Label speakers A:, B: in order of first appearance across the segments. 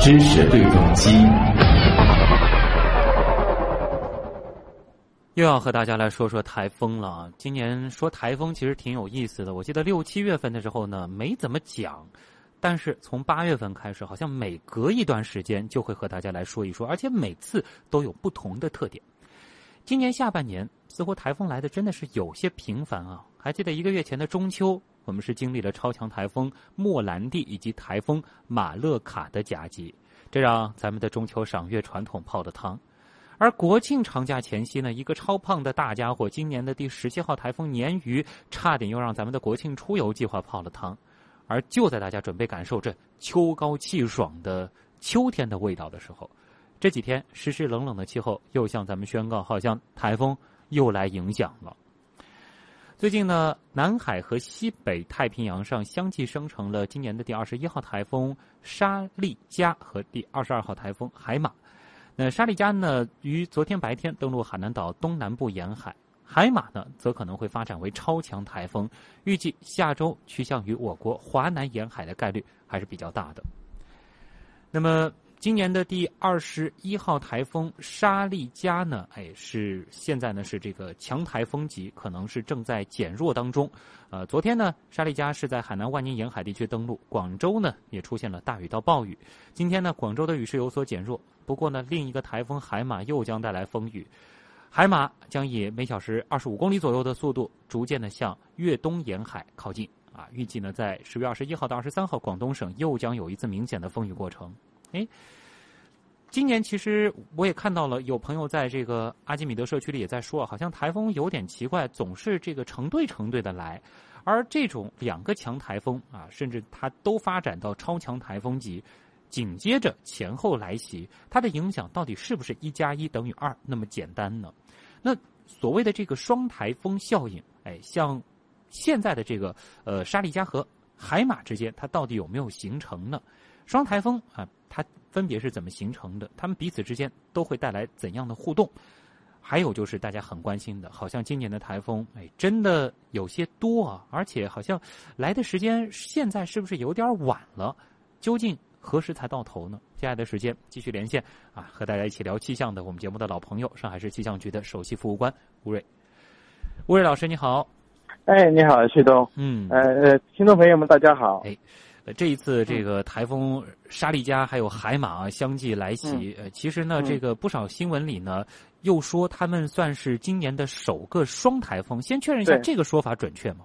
A: 知识对撞机。
B: 又要和大家来说说台风了。今年说台风其实挺有意思的。我记得六七月份的时候呢，没怎么讲，但是从八月份开始，好像每隔一段时间就会和大家来说一说，而且每次都有不同的特点。今年下半年似乎台风来的真的是有些频繁啊！还记得一个月前的中秋，我们是经历了超强台风莫兰蒂以及台风马勒卡的夹击，这让咱们的中秋赏月传统泡了汤。而国庆长假前夕呢，一个超胖的大家伙，今年的第十七号台风鲶鱼，差点又让咱们的国庆出游计划泡了汤。而就在大家准备感受这秋高气爽的秋天的味道的时候，这几天湿湿冷冷的气候又向咱们宣告，好像台风又来影响了。最近呢，南海和西北太平洋上相继生成了今年的第二十一号台风沙利加和第二十二号台风海马。那沙利加呢，于昨天白天登陆海南岛东南部沿海；海马呢，则可能会发展为超强台风，预计下周趋向于我国华南沿海的概率还是比较大的。那么，今年的第二十一号台风沙利加呢，哎，是现在呢是这个强台风级，可能是正在减弱当中。呃，昨天呢，沙利加是在海南万宁沿海地区登陆，广州呢也出现了大雨到暴雨。今天呢，广州的雨势有所减弱。不过呢，另一个台风海马又将带来风雨，海马将以每小时二十五公里左右的速度，逐渐的向粤东沿海靠近。啊，预计呢，在十月二十一号到二十三号，广东省又将有一次明显的风雨过程。哎，今年其实我也看到了，有朋友在这个阿基米德社区里也在说，好像台风有点奇怪，总是这个成对成对的来，而这种两个强台风啊，甚至它都发展到超强台风级。紧接着前后来袭，它的影响到底是不是一加一等于二那么简单呢？那所谓的这个双台风效应，哎，像现在的这个呃沙利加和海马之间，它到底有没有形成呢？双台风啊，它分别是怎么形成的？它们彼此之间都会带来怎样的互动？还有就是大家很关心的，好像今年的台风，哎，真的有些多啊，而且好像来的时间现在是不是有点晚了？究竟？何时才到头呢？接下来的时间继续连线啊，和大家一起聊气象的我们节目的老朋友，上海市气象局的首席服务官吴瑞。吴瑞老师你好，
C: 哎，你好，旭东，
B: 嗯，
C: 呃呃，听众朋友们大家好，
B: 哎，这一次这个台风沙利加还有海马相继来袭，呃，其实呢，这个不少新闻里呢又说他们算是今年的首个双台风，先确认一下这个说法准确吗？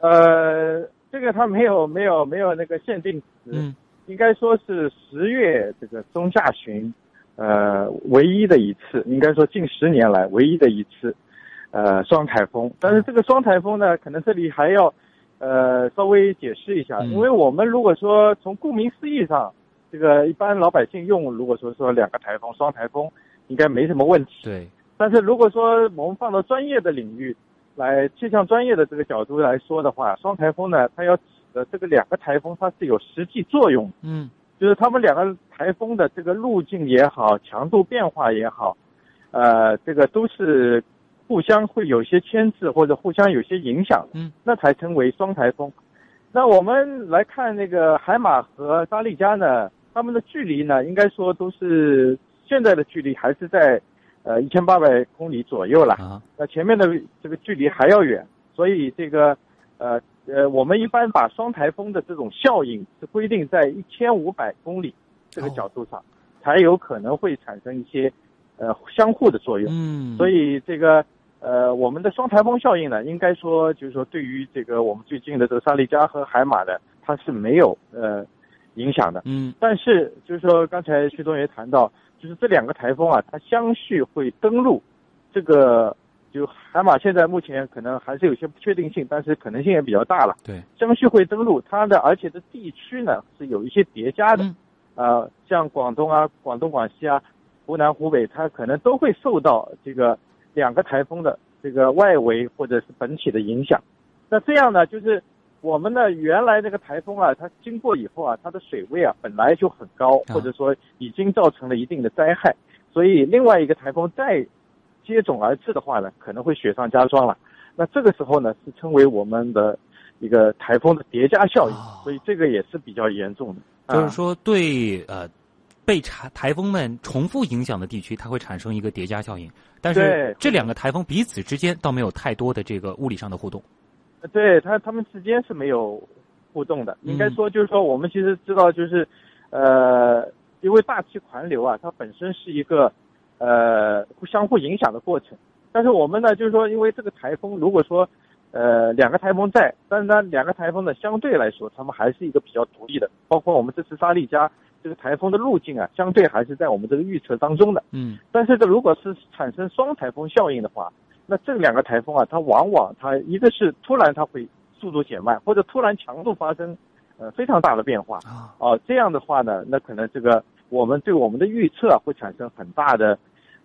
C: 呃，这个他没有没有没有那个限定词，
B: 嗯。
C: 应该说是十月这个中下旬，呃，唯一的一次，应该说近十年来唯一的一次，呃，双台风。但是这个双台风呢，可能这里还要，呃，稍微解释一下，因为我们如果说从顾名思义上，这个一般老百姓用，如果说说两个台风双台风，应该没什么问题。
B: 对。
C: 但是如果说我们放到专业的领域，来气象专业的这个角度来说的话，双台风呢，它要。的这个两个台风它是有实际作用，
B: 嗯，
C: 就是他们两个台风的这个路径也好，强度变化也好，呃，这个都是互相会有些牵制或者互相有些影响，
B: 嗯，
C: 那才称为双台风。那我们来看那个海马和沙利加呢，它们的距离呢，应该说都是现在的距离还是在呃一千八百公里左右了，
B: 啊，
C: 那前面的这个距离还要远，所以这个呃。呃，我们一般把双台风的这种效应是规定在一千五百公里这个角度上，才有可能会产生一些呃相互的作用。
B: 嗯，
C: 所以这个呃我们的双台风效应呢，应该说就是说对于这个我们最近的这个沙利加和海马的，它是没有呃影响的。
B: 嗯，
C: 但是就是说刚才徐东也谈到，就是这两个台风啊，它相续会登陆这个。就海马现在目前可能还是有些不确定性，但是可能性也比较大了。
B: 对，
C: 相续会登陆，它的而且的地区呢是有一些叠加的，呃，像广东啊、广东、广西啊、湖南、湖北，它可能都会受到这个两个台风的这个外围或者是本体的影响。那这样呢，就是我们的原来那个台风啊，它经过以后啊，它的水位啊本来就很高，或者说已经造成了一定的灾害，所以另外一个台风再。接踵而至的话呢，可能会雪上加霜了。那这个时候呢，是称为我们的一个台风的叠加效应，所以这个也是比较严重
B: 的。就是说，对呃，被台台风们重复影响的地区，它会产生一个叠加效应。但是这两个台风彼此之间倒没有太多的这个物理上的互动。
C: 对它，它们之间是没有互动的。应该说，就是说，我们其实知道，就是呃，因为大气环流啊，它本身是一个呃相互影响的过程。但是我们呢，就是说，因为这个台风，如果说呃两个台风在，但是呢两个台风呢相对来说，它们还是一个比较独立的。包括我们这次沙利加这个台风的路径啊，相对还是在我们这个预测当中的。
B: 嗯。
C: 但是这如果是产生双台风效应的话，那这两个台风啊，它往往它一个是突然它会速度减慢，或者突然强度发生呃非常大的变化
B: 啊。
C: 哦，这样的话呢，那可能这个我们对我们的预测啊会产生很大的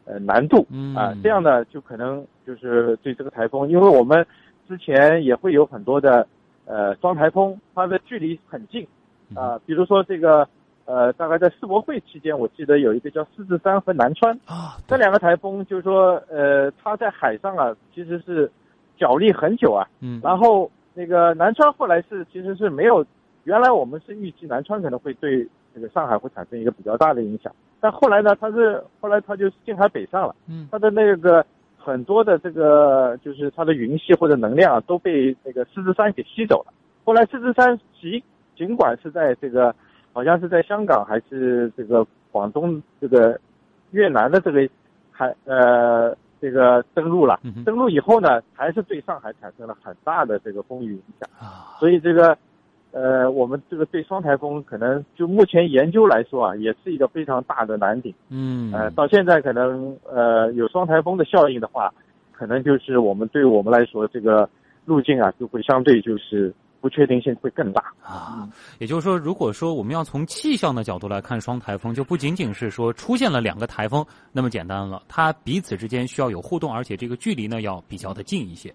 C: 呃难度啊。这样呢，就可能就是对这个台风，因为我们之前也会有很多的呃双台风，它的距离很近啊，比如说这个。呃，大概在世博会期间，我记得有一个叫狮子山和南川
B: 啊，
C: 这两个台风，就是说，呃，它在海上啊，其实是角力很久啊。
B: 嗯。
C: 然后那个南川后来是其实是没有，原来我们是预计南川可能会对这个上海会产生一个比较大的影响，但后来呢，它是后来它就近海北上了。
B: 嗯。
C: 它的那个很多的这个就是它的云系或者能量啊，都被那个狮子山给吸走了。后来狮子山尽尽管是在这个。好像是在香港还是这个广东这个越南的这个海呃这个登陆了，登陆以后呢，还是对上海产生了很大的这个风雨影响
B: 啊。
C: 所以这个呃我们这个对双台风可能就目前研究来说啊，也是一个非常大的难点。
B: 嗯。
C: 呃，到现在可能呃有双台风的效应的话，可能就是我们对我们来说这个路径啊就会相对就是。不确定性会更大
B: 啊，也就是说，如果说我们要从气象的角度来看双台风，就不仅仅是说出现了两个台风那么简单了，它彼此之间需要有互动，而且这个距离呢要比较的近一些。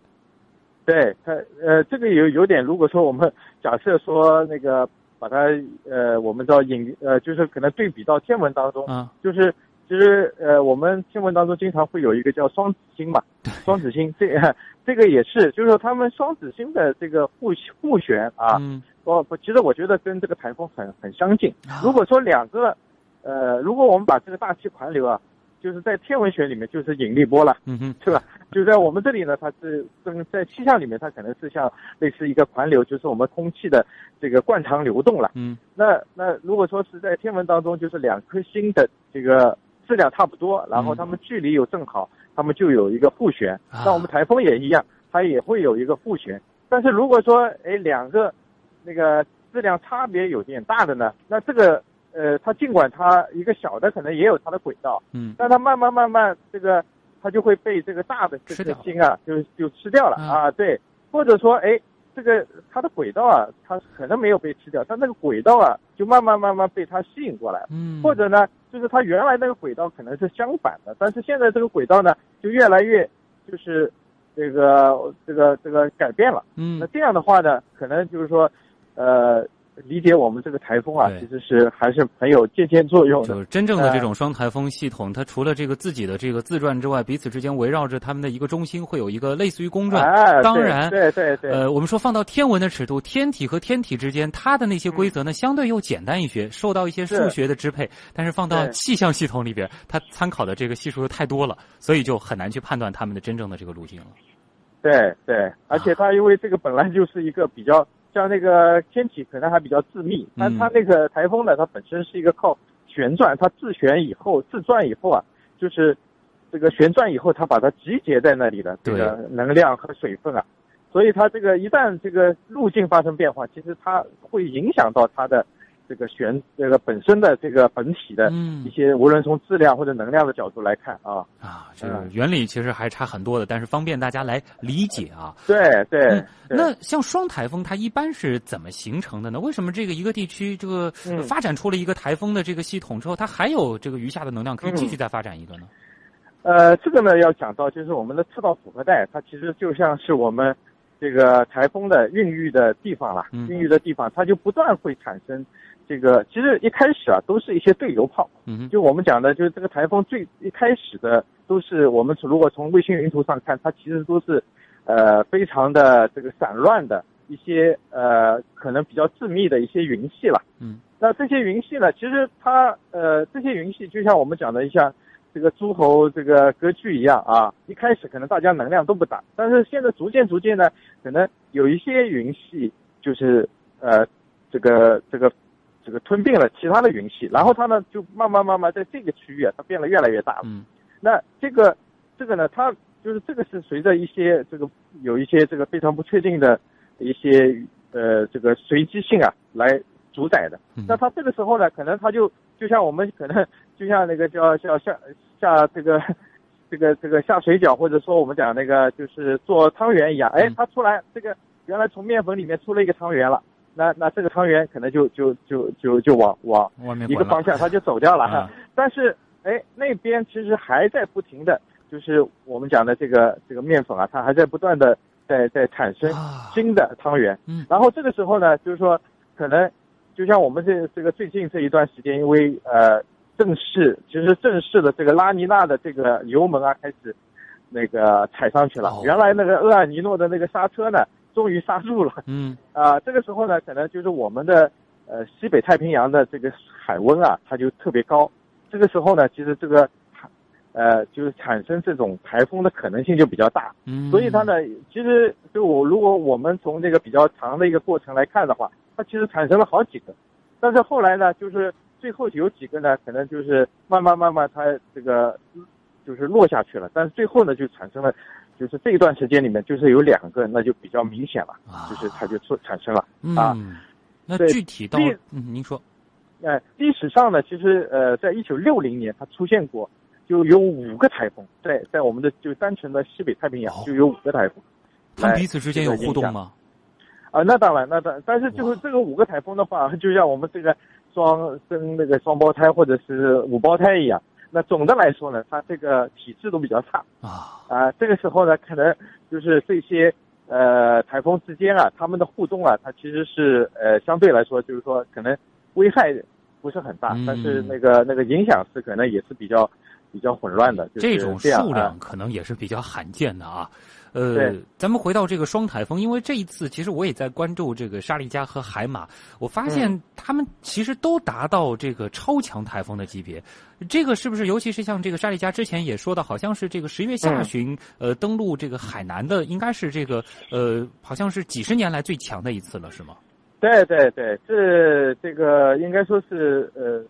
C: 对，它呃，这个有有点，如果说我们假设说那个把它呃，我们知道引呃，就是可能对比到天文当中，
B: 啊，
C: 就是其实呃，我们新闻当中经常会有一个叫双子星嘛，双子星这。这个也是，就是说他们双子星的这个互互旋啊，哦不，其实我觉得跟这个台风很很相近。如果说两个，呃，如果我们把这个大气环流啊，就是在天文学里面就是引力波了，
B: 嗯哼，
C: 是吧？就在我们这里呢，它是跟在气象里面，它可能是像类似一个环流，就是我们空气的这个惯常流动了。
B: 嗯，
C: 那那如果说是在天文当中，就是两颗星的这个质量差不多，然后它们距离又正好。它们就有一个互旋，那我们台风也一样，它也会有一个互旋。但是如果说，哎，两个那个质量差别有点大的呢，那这个呃，它尽管它一个小的可能也有它的轨道，
B: 嗯，
C: 但它慢慢慢慢这个它就会被这个大的这个星啊，就就吃掉了。啊，对，或者说，哎，这个它的轨道啊，它可能没有被吃掉，但那个轨道啊，就慢慢慢慢被它吸引过来，
B: 嗯，
C: 或者呢。就是它原来那个轨道可能是相反的，但是现在这个轨道呢，就越来越就是这个这个这个改变了。
B: 嗯，
C: 那这样的话呢，可能就是说，呃。理解我们这个台风啊，其实是还是很有借鉴作用的。
B: 就是真正的这种双台风系统，它除了这个自己的这个自转之外，彼此之间围绕着他们的一个中心，会有一个类似于公转。当然，
C: 对对对。
B: 呃，我们说放到天文的尺度，天体和天体之间，它的那些规则呢，相对又简单一些，受到一些数学的支配。但是放到气象系统里边，它参考的这个系数又太多了，所以就很难去判断它们的真正的这个路径了。
C: 对对，而且它因为这个本来就是一个比较。像那个天体可能还比较致密，但它那个台风呢，它本身是一个靠旋转，它自旋以后自转以后啊，就是这个旋转以后，它把它集结在那里的这个能量和水分啊，所以它这个一旦这个路径发生变化，其实它会影响到它的。这个旋这个本身的这个本体的一些，无论从质量或者能量的角度来看啊
B: 啊，这个原理其实还差很多的，但是方便大家来理解啊。
C: 对对，
B: 那像双台风它一般是怎么形成的呢？为什么这个一个地区这个发展出了一个台风的这个系统之后，它还有这个余下的能量可以继续再发展一个呢？
C: 呃，这个呢要讲到就是我们的赤道复合带，它其实就像是我们这个台风的孕育的地方了，孕育的地方，它就不断会产生。这个其实一开始啊，都是一些对流炮。
B: 嗯，
C: 就我们讲的，就是这个台风最一开始的，都是我们如果从卫星云图上看，它其实都是，呃，非常的这个散乱的，一些呃可能比较致密的一些云系了。
B: 嗯，
C: 那这些云系呢，其实它呃这些云系就像我们讲的一像这个诸侯这个割据一样啊，一开始可能大家能量都不大，但是现在逐渐逐渐呢，可能有一些云系就是呃这个这个这个吞并了其他的云系，然后它呢就慢慢慢慢在这个区域啊，它变得越来越大了。
B: 嗯，
C: 那这个这个呢，它就是这个是随着一些这个有一些这个非常不确定的一些呃这个随机性啊来主宰的。
B: 嗯
C: 那它这个时候呢，可能它就就像我们可能就像那个叫叫下下这个 这个这个下水饺，或者说我们讲那个就是做汤圆一样，哎
B: 嗯，
C: 它出来这个原来从面粉里面出了一个汤圆了，那那这个汤圆可能就就就就就往往一个方向它就走掉了但是哎，那边其实还在不停的，就是我们讲的这个这个面粉啊，它还在不断的在在产生
B: 啊。
C: 新的汤圆。
B: 嗯。
C: 然后这个时候呢，就是说可能就像我们这这个最近这一段时间，因为呃正式其实正式的这个拉尼娜的这个油门啊开始那个踩上去了。
B: 哦
C: 原来那个厄尔尼诺的那个刹车呢，终于刹住了。
B: 嗯
C: 啊、这个时候呢，可能就是我们的呃西北太平洋的这个海温啊，它就特别高。这个时候呢，其实这个呃就是产生这种台风的可能性就比较大。
B: 嗯，
C: 所以它呢，其实就我如果我们从这个比较长的一个过程来看的话，它其实产生了好几个，但是后来呢，就是最后有几个呢，可能就是慢慢慢慢它这个就是落下去了，但是最后呢就产生了，就是这一段时间里面就是有两个，那就比较明显了，
B: 啊
C: 就是它就出产生了。啊
B: 嗯，那
C: 对
B: 具体到嗯，您说
C: 呃，历史上呢，其实呃，在一九六零年它出现过，就有五个台风，在在我们的就单纯的西北太平洋
B: 哦
C: 就有五个台风。
B: 他们彼此之间有互动吗？
C: 啊，那当然，那当然，但是就是这个五个台风的话，就像我们这个双生那个双胞胎或者是五胞胎一样，那总的来说呢，他这个体质都比较差
B: 啊，
C: 啊。这个时候呢，可能就是这些呃台风之间啊，他们的互动啊，它其实是呃相对来说就是说可能危害不是很大，
B: 嗯
C: 但是那个那个影响是可能也是比较比较混乱的，就是
B: 这种数量可能也是比较罕见的啊。呃，咱们回到这个双台风，因为这一次其实我也在关注这个沙利加和海马，我发现
C: 嗯
B: 他们其实都达到这个超强台风的级别。这个是不是？尤其是像这个沙利加之前也说的，好像是这个十月下
C: 嗯
B: 旬，呃，登陆这个海南的，应该是这个呃，好像是几十年来最强的一次了，是吗？
C: 对对对，这这个应该说是呃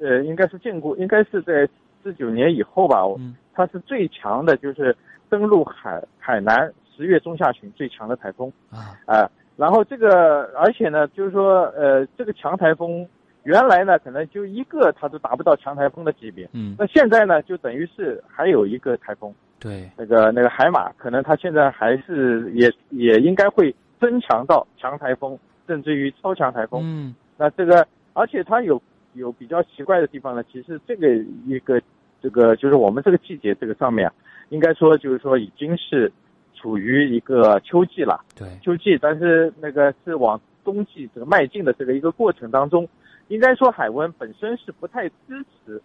C: 呃，应该是见过，应该是在四九年以后吧，
B: 嗯
C: 它是最强的，就是登陆海海南十月中下旬最强的台风
B: 啊，
C: 啊、然后这个，而且呢，就是说呃，这个强台风原来呢可能就一个它都达不到强台风的级别，
B: 嗯，
C: 那现在呢就等于是还有一个台风，
B: 对，
C: 那个那个海马，可能它现在还是也也应该会增强到强台风，甚至于超强台风。
B: 嗯
C: 那这个，而且它有有比较奇怪的地方呢。其实这个一个这个就是我们这个季节这个上面啊，应该说就是说已经是处于一个秋季了，
B: 对，
C: 秋季，但是那个是往冬季这个迈进的这个一个过程当中，应该说海温本身是不太支持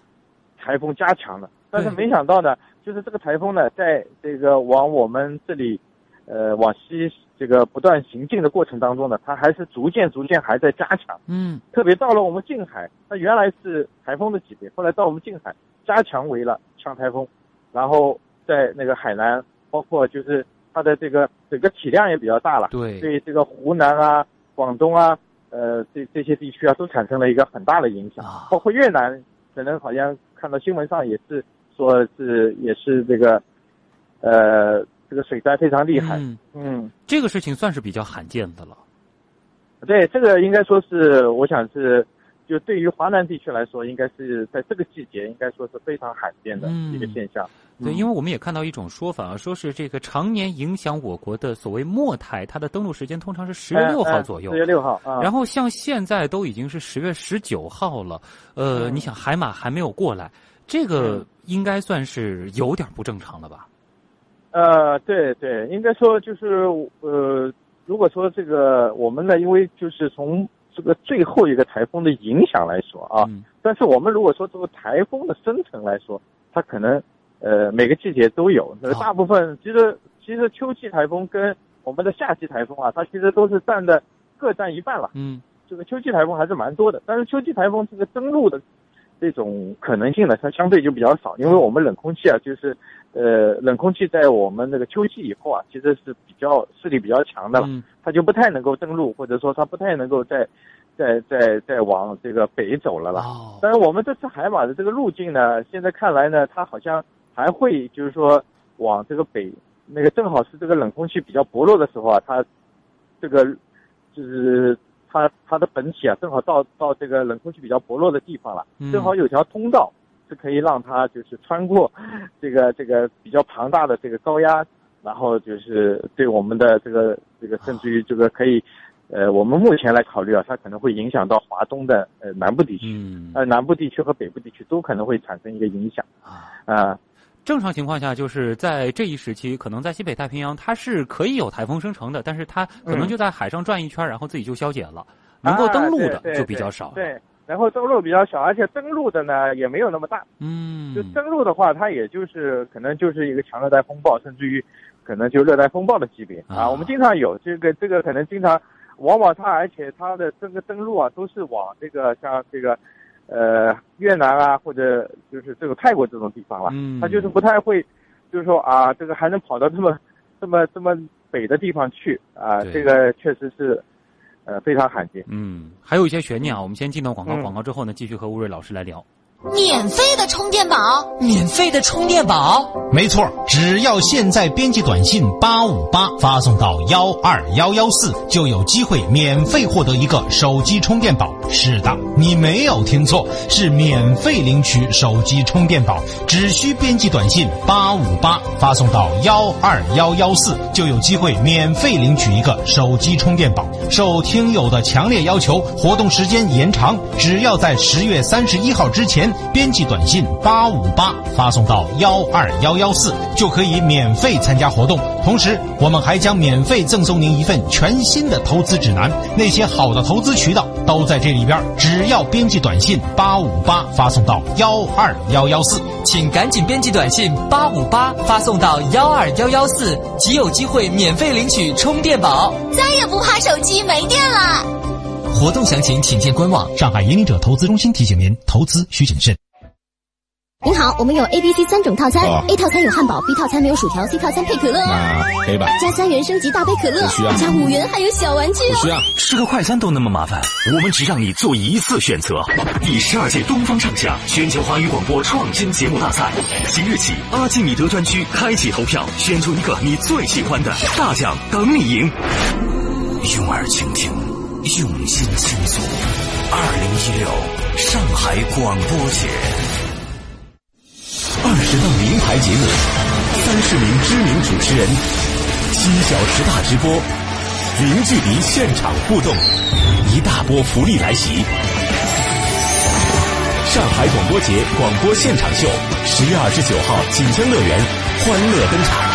C: 台风加强的，但是没想到呢，就是这个台风呢，在这个往我们这里，呃，往西这个不断行进的过程当中呢，它还是逐渐逐渐还在加强。
B: 嗯。
C: 特别到了我们近海，它原来是台风的级别，后来到我们近海加强为了强台风，然后在那个海南，包括就是它的这个整个体量也比较大了，
B: 对，
C: 对这个湖南啊、广东啊，呃这这些地区啊都产生了一个很大的影响。
B: 啊，
C: 包括越南，可能好像看到新闻上也是说是也是这个，呃这个水灾非常厉害，
B: 嗯，
C: 嗯。
B: 这个事情算是比较罕见的了。
C: 对，这个应该说是，我想是，就对于华南地区来说，应该是在这个季节，应该说是非常罕见的一个现象。
B: 对，
C: 嗯
B: 因为我们也看到一种说法啊，说是这个常年影响我国的所谓末台，它的登陆时间通常是十月六号左右
C: 十。月六号啊。
B: 然后像现在都已经是十月十九号了，呃，
C: 嗯
B: 你想海马还没有过来，这个
C: 嗯
B: 应该算是有点不正常了吧？
C: 呃，对对，应该说就是呃，如果说这个我们呢，因为就是从这个最后一个台风的影响来说啊，
B: 嗯。
C: 但是我们如果说这个台风的生成来说，它可能呃每个季节都有，呃
B: 好
C: 大部分其实其实秋季台风跟我们的夏季台风啊，它其实都是占的各占一半了。
B: 嗯，
C: 这个秋季台风还是蛮多的，但是秋季台风这个登陆的这种可能性呢，它相对就比较少，因为我们冷空气啊，就是呃冷空气在我们那个秋季以后啊，其实是比较势力比较强的了，它就不太能够登陆，或者说它不太能够在。在在在往这个北走了了，但是我们这次海马的这个路径呢，现在看来呢，它好像还会就是说往这个北，那个正好是这个冷空气比较薄弱的时候啊，它这个就是它它的本体啊，正好到到这个冷空气比较薄弱的地方了，正好有条通道是可以让它就是穿过这个这个比较庞大的这个高压，然后就是对我们的这个这个甚至于这个可以。呃，我们目前来考虑啊，它可能会影响到华东的呃南部地区，呃南部地区和北部地区都可能会产生一个影响啊啊。
B: 正常情况下，就是在这一时期，可能在西北太平洋它是可以有台风生成的，但是它可能就在海上转一圈，然后自己就消解了，能够登陆的就比较少。
C: 对，然后登陆比较少，而且登陆的呢也没有那么大。
B: 嗯，
C: 就登陆的话，它也就是可能就是一个强热带风暴，甚至于可能就热带风暴的级别啊。我们经常有这个这个可能经常。往往它，而且它的这个登陆啊，都是往这个像这个，呃，越南啊，或者就是这个泰国这种地方了。嗯。他就是不太会，就是说啊，这个还能跑到这么 这么这么北的地方去啊，这个确实是，呃，非常罕见。
B: 嗯。还有一些悬念啊，我们先进到广告，广告之后呢，继续和吴瑞老师来聊。
D: 免费的充电宝，
E: 免费的充电宝，
F: 没错，只要现在编辑短信八五八发送到幺二幺幺四，就有机会免费获得一个手机充电宝。是的，你没有听错，是免费领取手机充电宝，只需编辑短信八五八发送到幺二幺幺四，就有机会免费领取一个手机充电宝。受听友的强烈要求，活动时间延长，只要在十月三十一号之前。编辑短信八五八发送到幺二幺幺四，就可以免费参加活动。同时，我们还将免费赠送您一份全新的投资指南，那些好的投资渠道都在这里边。只要编辑短信八五八发送到幺二幺幺四，
E: 请赶紧编辑短信八五八发送到幺二幺幺四，即有机会免费领取充电宝，
D: 再也不怕手机没电了。
E: 活动详情请见官网。
F: 上海引领者投资中心提醒您：投资需谨慎。
G: 您好，我们有 A、B、C 三种套餐，A 套餐有汉堡，B 套餐没有薯条，C 套餐配可乐。
F: 那 A 吧。
G: 加三元升级大杯可乐。
F: 需要。
G: 加五元还有小玩具。
F: 需要。
H: 吃个快餐都那么麻烦，我们只让你做一次选择。第十二届东方畅想全球华语广播创新节目大赛，即日起，阿基米德专区开启投票，选出一个你最喜欢的大奖，等你赢。用耳倾听。用心倾诉，二零一六上海广播节，二十档名牌节目，三十名知名主持人，七小时大直播，零距离现场互动，一大波福利来袭！上海广播节广播现场秀，十月二十九号锦江乐园欢乐登场，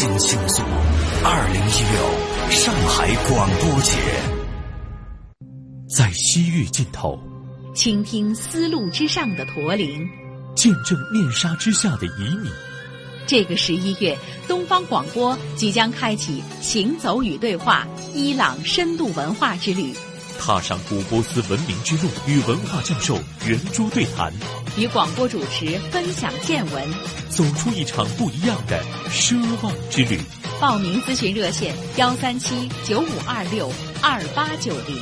H: 用心倾诉，二零一六上海广播节，在西域尽头，
I: 倾听丝路之上的驼铃，
H: 见证面纱之下的旖旎。
I: 这个十一月，东方广播即将开启“行走与对话”伊朗深度文化之旅。
H: 踏上古波斯文明之路，与文化教授圆桌对谈，
I: 与广播主持分享见闻，
H: 走出一场不一样的奢望之旅。
I: 报名咨询热线：幺三七九五二六二八九零。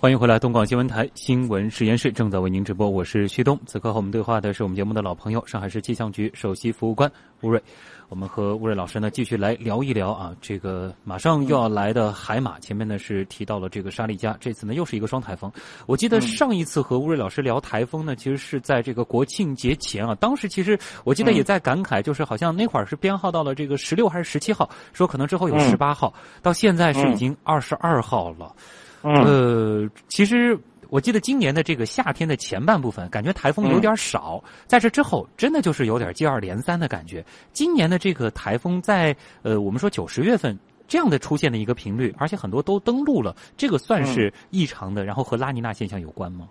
B: 欢迎回来，东广新闻台新闻实验室正在为您直播，我是旭东。此刻和我们对话的是我们节目的老朋友，上海市气象局首席服务官吴瑞。我们和吴瑞老师呢继续来聊一聊啊，这个马上又要来的海马。前面呢是提到了这个沙利加，这次呢又是一个双台风。我记得上一次和吴瑞老师聊台风呢，其实是在这个国庆节前啊。当时其实我记得也在感慨，就是好像那会儿是编号到了这个十六还是十七号，说可能之后有十八号，到现在是已经二十二号了。呃，其实我记得今年的这个夏天的前半部分，感觉台风有点少，在这之后，真的就是有点接二连三的感觉。今年的这个台风在呃，我们说九十月份这样的出现的一个频率，而且很多都登陆了，这个算是异常的。然后和拉尼娜现象有关吗？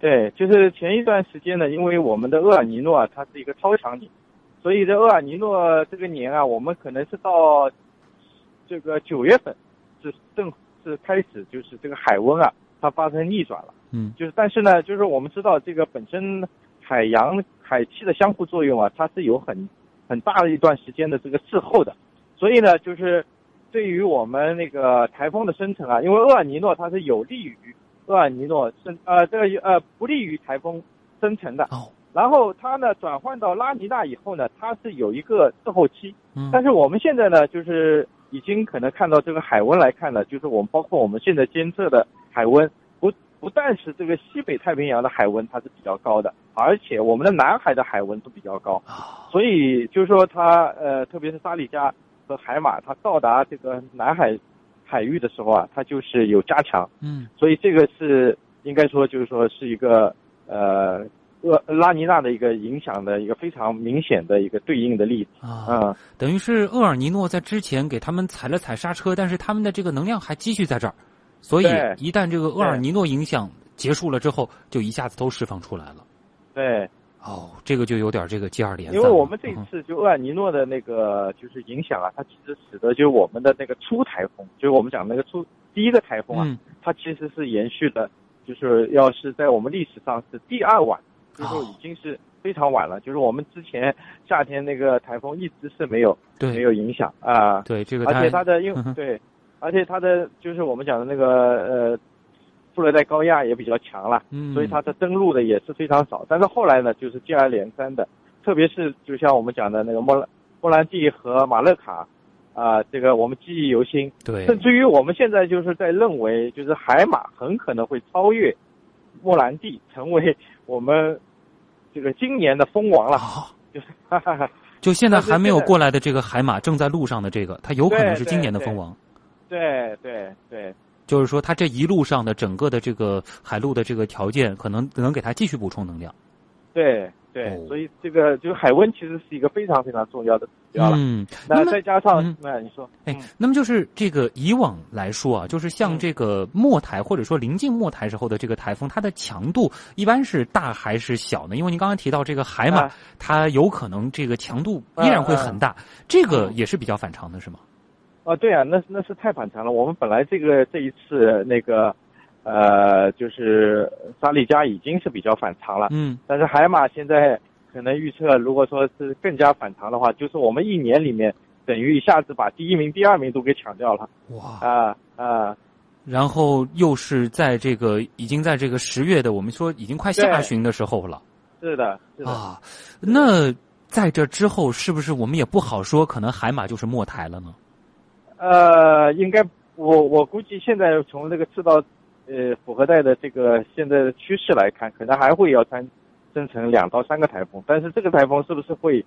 C: 对，就是前一段时间呢，因为我们的厄尔尼诺啊，它是一个超强年，所以这厄尔尼诺这个年啊，我们可能是到这个九月份是正是开始，就是这个海温啊，它发生逆转了。
B: 嗯，
C: 就是但是呢，就是我们知道这个本身海洋海气的相互作用啊，它是有很很大的一段时间的这个滞后的，所以呢，就是对于我们那个台风的生成啊，因为厄尔尼诺它是有利于。厄尔尼诺生呃这个呃不利于台风生成的，
B: 哦，
C: 然后它呢转换到拉尼娜以后呢，它是有一个滞后期，
B: 嗯，
C: 但是我们现在呢就是已经可能看到这个海温来看呢，就是我们包括我们现在监测的海温，不不但是这个西北太平洋的海温它是比较高的，而且我们的南海的海温都比较高，所以就是说它呃特别是沙里加和海马，它到达这个南海。海域的时候啊，它就是有加强，
B: 嗯，
C: 所以这个是应该说就是说是一个呃厄拉尼娜的一个影响的一个非常明显的一个对应的例子。
B: 啊，
C: 嗯，
B: 等于是厄尔尼诺在之前给他们踩了踩刹车，但是他们的这个能量还继续在这儿，所以一旦这个厄尔尼诺影响结束了之后，就一下子都释放出来了，
C: 对。
B: 哦，这个就有点这个接二连三。
C: 因为我们这一次就厄尔尼诺的那个就是影响啊，它其实使得就是我们的那个初台风，就是我们讲那个初第一个台风啊，它其实是延续的，就是要是在我们历史上是第二晚，就是已经是非常晚了。就是我们之前夏天那个台风一直是没有没有影响啊。
B: 对这个，
C: 而且它的因对，而且它的就是我们讲的那个呃。富热带高压也比较强了，
B: 嗯，
C: 所以它的登陆的也是非常少。但是后来呢，就是接二连三的，特别是就像我们讲的那个莫兰莫兰蒂和马勒卡，啊，这个我们记忆犹新。
B: 对，
C: 甚至于我们现在就是在认为，就是海马很可能会超越莫兰蒂，成为我们这个今年的蜂王了。就是，
B: 就现在还没有过来的这个海马正在路上的这个，它有可能是今年的蜂王。
C: 对对对。
B: 就是说，它这一路上的整个的这个海陆的这个条件，可能能给它继续补充能量。
C: 对对，所以这个就是海温其实是一个非常非常重要的指标了。
B: 嗯，
C: 那再加上那你说，
B: 哎，那么就是这个以往来说啊，就是像这个末台或者说临近末台时候的这个台风，它的强度一般是大还是小呢？因为您刚刚提到这个海马，它有可能这个强度依然会很大，这个也是比较反常的，是吗？
C: 啊，对啊，那那是太反常了。我们本来这个这一次那个，呃，就是沙利加已经是比较反常了，
B: 嗯，
C: 但是海马现在可能预测，如果说是更加反常的话，就是我们一年里面等于一下子把第一名、第二名都给抢掉了。
B: 哇
C: 啊啊！
B: 然后又是在这个已经在这个十月的，我们说已经快下旬的时候了。
C: 是的，是的。
B: 啊，那在这之后，是不是我们也不好说，可能海马就是末台了呢？
C: 呃，应该我我估计现在从这个赤道，呃，复合带的这个现在的趋势来看，可能还会要生生成两到三个台风。但是这个台风是不是会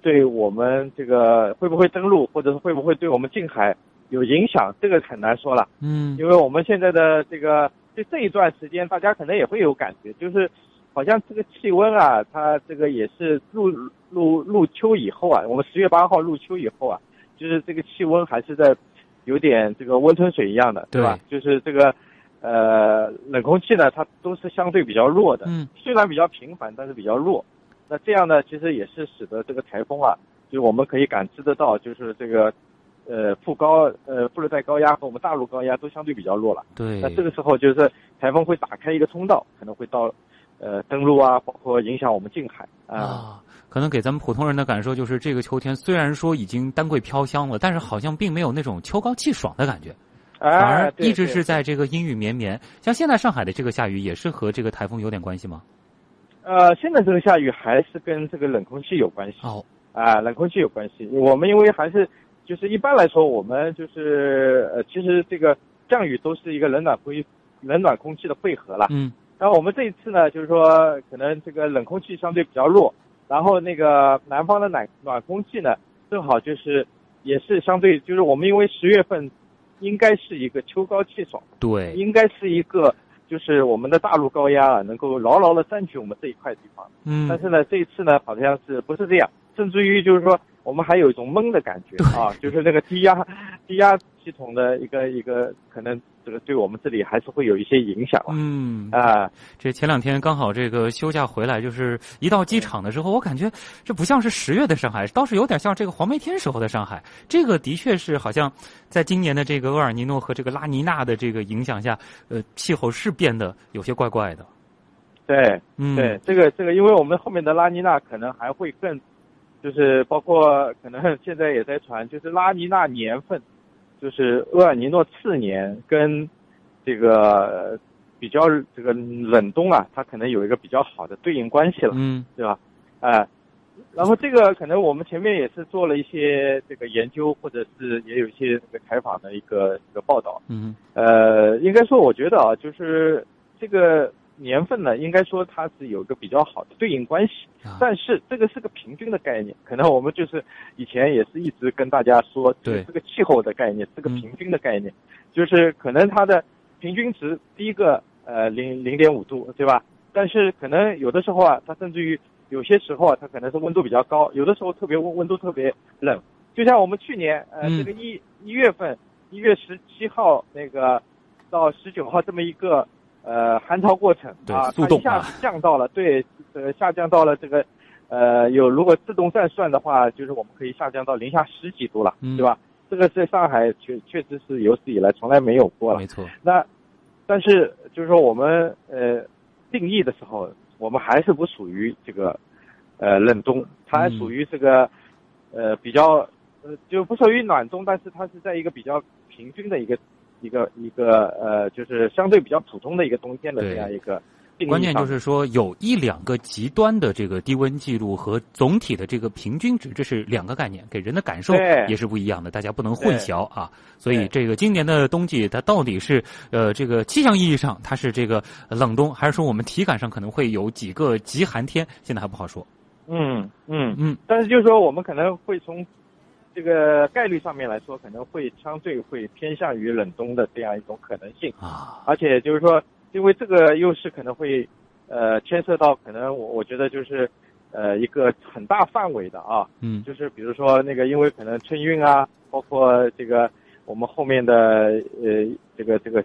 C: 对我们这个会不会登陆，或者是会不会对我们近海有影响，这个很难说了。
B: 嗯，
C: 因为我们现在的这个就这一段时间，大家可能也会有感觉，就是好像这个气温啊，它这个也是入入入秋以后啊，我们十月八号入秋以后啊。就是这个气温还是在有点这个温吞水一样的，对吧？就是这个呃冷空气呢，它都是相对比较弱的，
B: 嗯，
C: 虽然比较频繁，但是比较弱。那这样呢，其实也是使得这个台风啊，就是我们可以感知得到，就是这个呃副高呃副热带高压和我们大陆高压都相对比较弱了。
B: 对。
C: 那这个时候就是台风会打开一个通道，可能会到呃登陆啊，包括影响我们近海啊。
B: 可能给咱们普通人的感受就是，这个秋天虽然说已经丹桂飘香了，但是好像并没有那种秋高气爽的感觉，反而一直是在这个阴雨绵绵。像现在上海的这个下雨，也是和这个台风有点关系吗？
C: 呃，现在这个下雨还是跟这个冷空气有关系。
B: 哦，
C: 啊，冷空气有关系。我们因为还是就是一般来说，我们就是呃，其实这个降雨都是一个冷暖灰冷暖空气的汇合了。
B: 嗯。
C: 然后我们这一次呢，就是说可能这个冷空气相对比较弱。然后那个南方的暖暖空气呢，正好就是也是相对，就是我们因为十月份应该是一个秋高气爽，
B: 对，
C: 应该是一个就是我们的大陆高压啊能够牢牢的占据我们这一块地方。
B: 嗯。
C: 但是呢，这一次呢好像是不是这样，甚至于就是说我们还有一种闷的感觉啊，就是那个低压低压系统的一个一个可能这个对我们这里还是会有一些影响
B: 嗯
C: 啊，
B: 这前两天刚好这个休假回来，就是一到机场的时候，我感觉这不像是十月的上海，倒是有点像这个黄梅天时候的上海。这个的确是好像在今年的这个厄尔尼诺和这个拉尼娜的这个影响下，呃，气候是变得有些怪怪的。
C: 对，
B: 嗯，
C: 对，这个这个，因为我们后面的拉尼娜可能还会更，就是包括可能现在也在传，就是拉尼娜年份，就是厄尔尼诺次年跟这个比较这个冷冬啊，它可能有一个比较好的对应关系了，
B: 嗯，
C: 对吧？哎、然后这个可能我们前面也是做了一些这个研究，或者是也有一些这个采访的一个一个报道，
B: 嗯。
C: 呃，应该说，我觉得啊，就是这个年份呢，应该说它是有一个比较好的对应关系，
B: 啊。
C: 但是这个是个平均的概念，可能我们就是以前也是一直跟大家说，
B: 对。
C: 这个气候的概念是个
B: 嗯
C: 平均的概念，就是可能它的平均值第一个呃零零点五度，对吧？但是可能有的时候啊，它甚至于有些时候啊，它可能是温度比较高，有的时候特别温温度特别冷，就像我们去年呃、
B: 嗯
C: 这个一一月份一月十七号那个到十九号这么一个呃寒潮过程啊，它一下子降到了对呃下降到了这个呃有如果自动算算的话，就是我们可以下降到零下十几度了，
B: 嗯
C: 对吧？这个在上海确确实是有史以来从来没有过了。
B: 没错，
C: 那但是就是说我们呃定义的时候，我们还是不属于这个呃冷冬，它还
B: 嗯
C: 属于这个、呃比较呃就不属于暖冬，但是它是在一个比较平均的一个一个一个呃就是相对比较普通的一个冬天的这样一个
B: 关键就是说有一两个极端的这个低温记录和总体的这个平均值，这是两个概念，给人的感受也是不一样的，大家不能混淆啊。所以这个今年的冬季，它到底是呃这个气象意义上它是这个冷冬，还是说我们体感上可能会有几个极寒天，现在还不好说。
C: 嗯嗯。
B: 嗯，
C: 但是就是说我们可能会从这个概率上面来说，可能会相对会偏向于冷冬的这样一种可能性。
B: 啊，
C: 而且就是说，因为这个又是可能会呃牵涉到可能我我觉得就是呃一个很大范围的啊，
B: 嗯
C: 就是比如说那个因为可能春运啊，包括这个我们后面的呃这个这个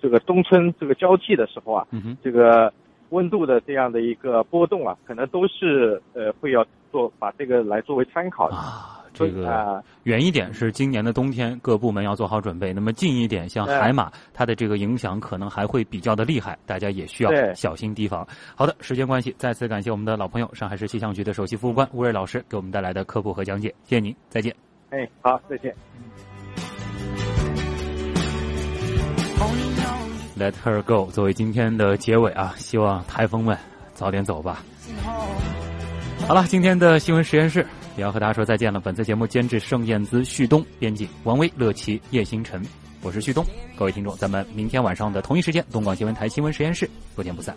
C: 这个冬春这个交替的时候啊，
B: 嗯，
C: 这个温度的这样的一个波动啊，可能都是呃会要做把这个来作为参考的。
B: 啊，这个
C: 啊
B: 远一点是今年的冬天，各部门要做好准备。那么近一点，像海马，它的这个影响可能还会比较的厉害，大家也需要小心提防。好的，时间关系，再次感谢我们的老朋友上海市气象局的首席服务官吴瑞老师给我们带来的科普和讲解，谢谢您，再见。
C: 哎，好，再见。
B: Let her go 作为今天的结尾啊，希望台风们早点走吧。好了，今天的新闻实验室也要和大家说再见了。本次节目监制盛燕姿、旭东，编辑王威、乐奇、叶星辰，我是旭东。各位听众，咱们明天晚上的同一时间，东广新闻台新闻实验室，不见不散。